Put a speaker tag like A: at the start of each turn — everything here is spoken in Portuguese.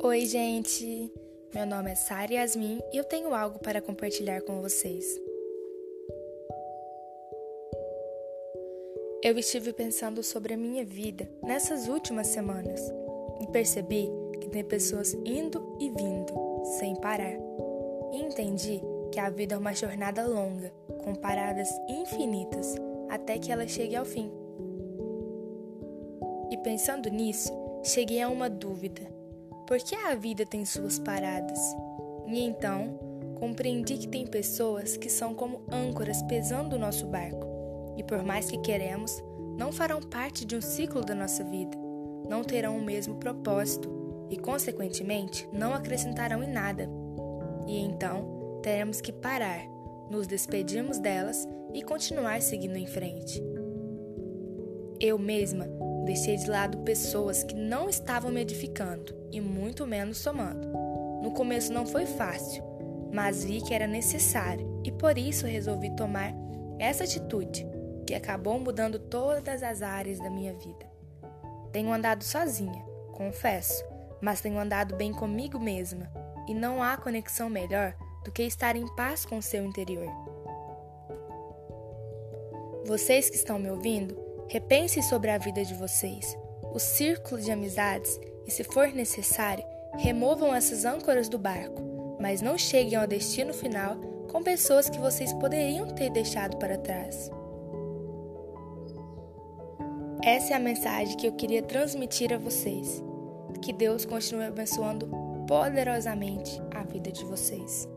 A: Oi, gente! Meu nome é Sara Yasmin e eu tenho algo para compartilhar com vocês. Eu estive pensando sobre a minha vida nessas últimas semanas e percebi que tem pessoas indo e vindo sem parar. E entendi que a vida é uma jornada longa, com paradas infinitas, até que ela chegue ao fim. E pensando nisso, cheguei a uma dúvida porque a vida tem suas paradas. E então, compreendi que tem pessoas que são como âncoras pesando o nosso barco, e por mais que queremos, não farão parte de um ciclo da nossa vida, não terão o mesmo propósito e, consequentemente, não acrescentarão em nada. E então, teremos que parar, nos despedirmos delas e continuar seguindo em frente. Eu mesma Deixei de lado pessoas que não estavam me edificando e muito menos somando. No começo não foi fácil, mas vi que era necessário e por isso resolvi tomar essa atitude que acabou mudando todas as áreas da minha vida. Tenho andado sozinha, confesso, mas tenho andado bem comigo mesma e não há conexão melhor do que estar em paz com o seu interior. Vocês que estão me ouvindo, Repense sobre a vida de vocês, o círculo de amizades e, se for necessário, removam essas âncoras do barco, mas não cheguem ao destino final com pessoas que vocês poderiam ter deixado para trás. Essa é a mensagem que eu queria transmitir a vocês. Que Deus continue abençoando poderosamente a vida de vocês.